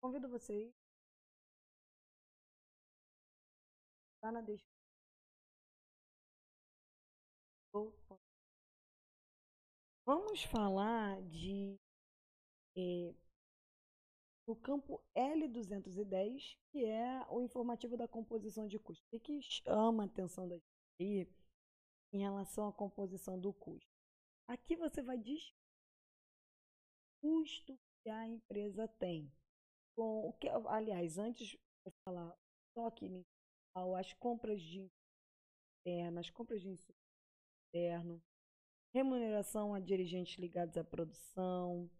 convido vocês. Tá na descrição. Vamos falar de eh, o campo L210, que é o informativo da composição de custo. O que chama a atenção da gente em relação à composição do custo? Aqui você vai dizer o custo que a empresa tem. Com o que, aliás, antes de falar só aqui as compras de internas, compras de insumo interno, remuneração a dirigentes ligados à produção,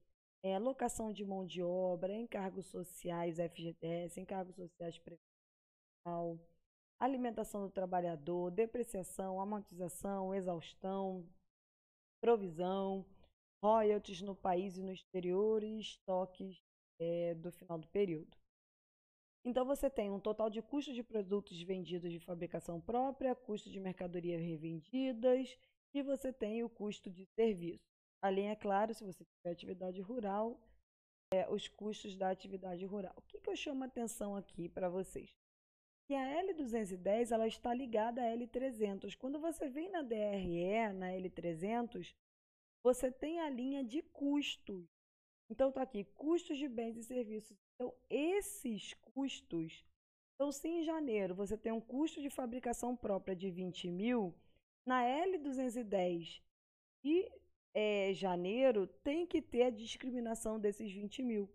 é, locação de mão de obra, encargos sociais FGTS, encargos sociais previdencial, alimentação do trabalhador, depreciação, amortização, exaustão, provisão, royalties no país e no exterior e estoques é, do final do período. Então você tem um total de custos de produtos vendidos de fabricação própria, custo de mercadorias revendidas e você tem o custo de serviço. Além, é claro, se você tiver atividade rural, é, os custos da atividade rural. O que, que eu chamo a atenção aqui para vocês? Que a L210 ela está ligada à L300. Quando você vem na DRE, na L300, você tem a linha de custos. Então, está aqui, custos de bens e serviços. Então, esses custos, então, se em janeiro você tem um custo de fabricação própria de 20 mil, na L210 de é, janeiro tem que ter a discriminação desses 20 mil.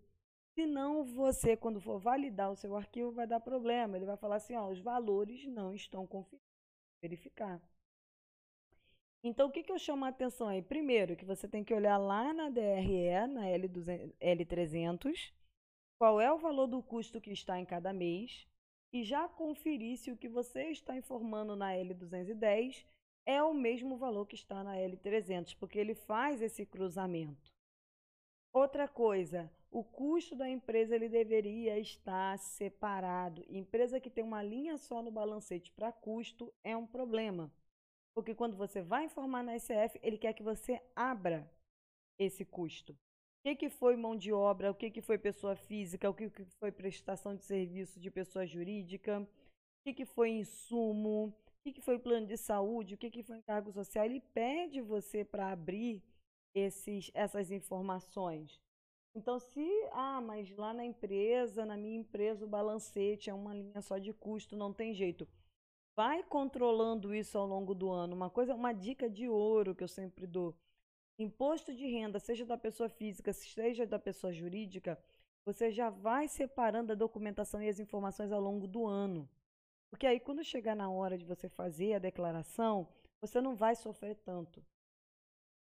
Senão, você, quando for validar o seu arquivo, vai dar problema. Ele vai falar assim: ó, os valores não estão conferidos. Verificar. Então, o que, que eu chamo a atenção aí? Primeiro, que você tem que olhar lá na DRE, na L200, L300, qual é o valor do custo que está em cada mês e já conferir se o que você está informando na L210 é o mesmo valor que está na L300, porque ele faz esse cruzamento. Outra coisa, o custo da empresa ele deveria estar separado. Empresa que tem uma linha só no balancete para custo é um problema. Porque quando você vai informar na SF, ele quer que você abra esse custo. O que, que foi mão de obra, o que, que foi pessoa física, o que, que foi prestação de serviço de pessoa jurídica, o que, que foi insumo, o que, que foi plano de saúde, o que, que foi encargo social. Ele pede você para abrir esses, essas informações. Então, se, ah, mas lá na empresa, na minha empresa, o balancete é uma linha só de custo, não tem jeito vai controlando isso ao longo do ano. Uma coisa, uma dica de ouro que eu sempre dou. Imposto de renda, seja da pessoa física, seja da pessoa jurídica, você já vai separando a documentação e as informações ao longo do ano. Porque aí quando chegar na hora de você fazer a declaração, você não vai sofrer tanto.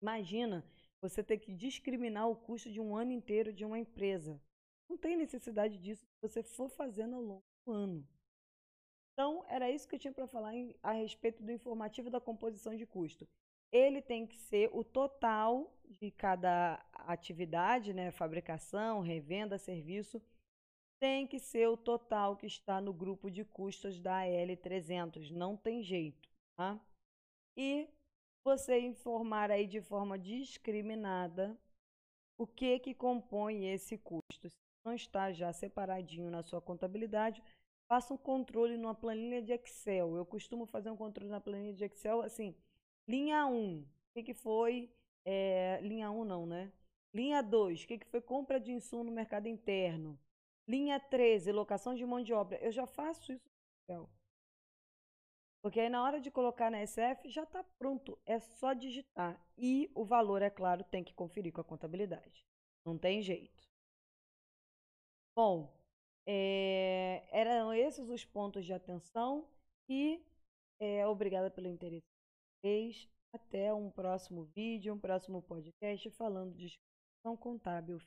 Imagina você ter que discriminar o custo de um ano inteiro de uma empresa. Não tem necessidade disso se você for fazendo ao longo do ano. Então, era isso que eu tinha para falar em, a respeito do informativo da composição de custo. Ele tem que ser o total de cada atividade, né, fabricação, revenda, serviço, tem que ser o total que está no grupo de custos da L300, não tem jeito, tá? E você informar aí de forma discriminada o que que compõe esse custo. Se não está já separadinho na sua contabilidade, faça um controle numa planilha de Excel. Eu costumo fazer um controle na planilha de Excel, assim, linha 1, o que, que foi, é, linha 1 não, né? Linha 2, o que, que foi compra de insumo no mercado interno? Linha 13, locação de mão de obra. Eu já faço isso no Excel. Porque aí na hora de colocar na SF já está pronto, é só digitar. E o valor, é claro, tem que conferir com a contabilidade. Não tem jeito. Bom, é, eram esses os pontos de atenção e é, obrigada pelo interesse de Até um próximo vídeo, um próximo podcast falando de gestão contábil.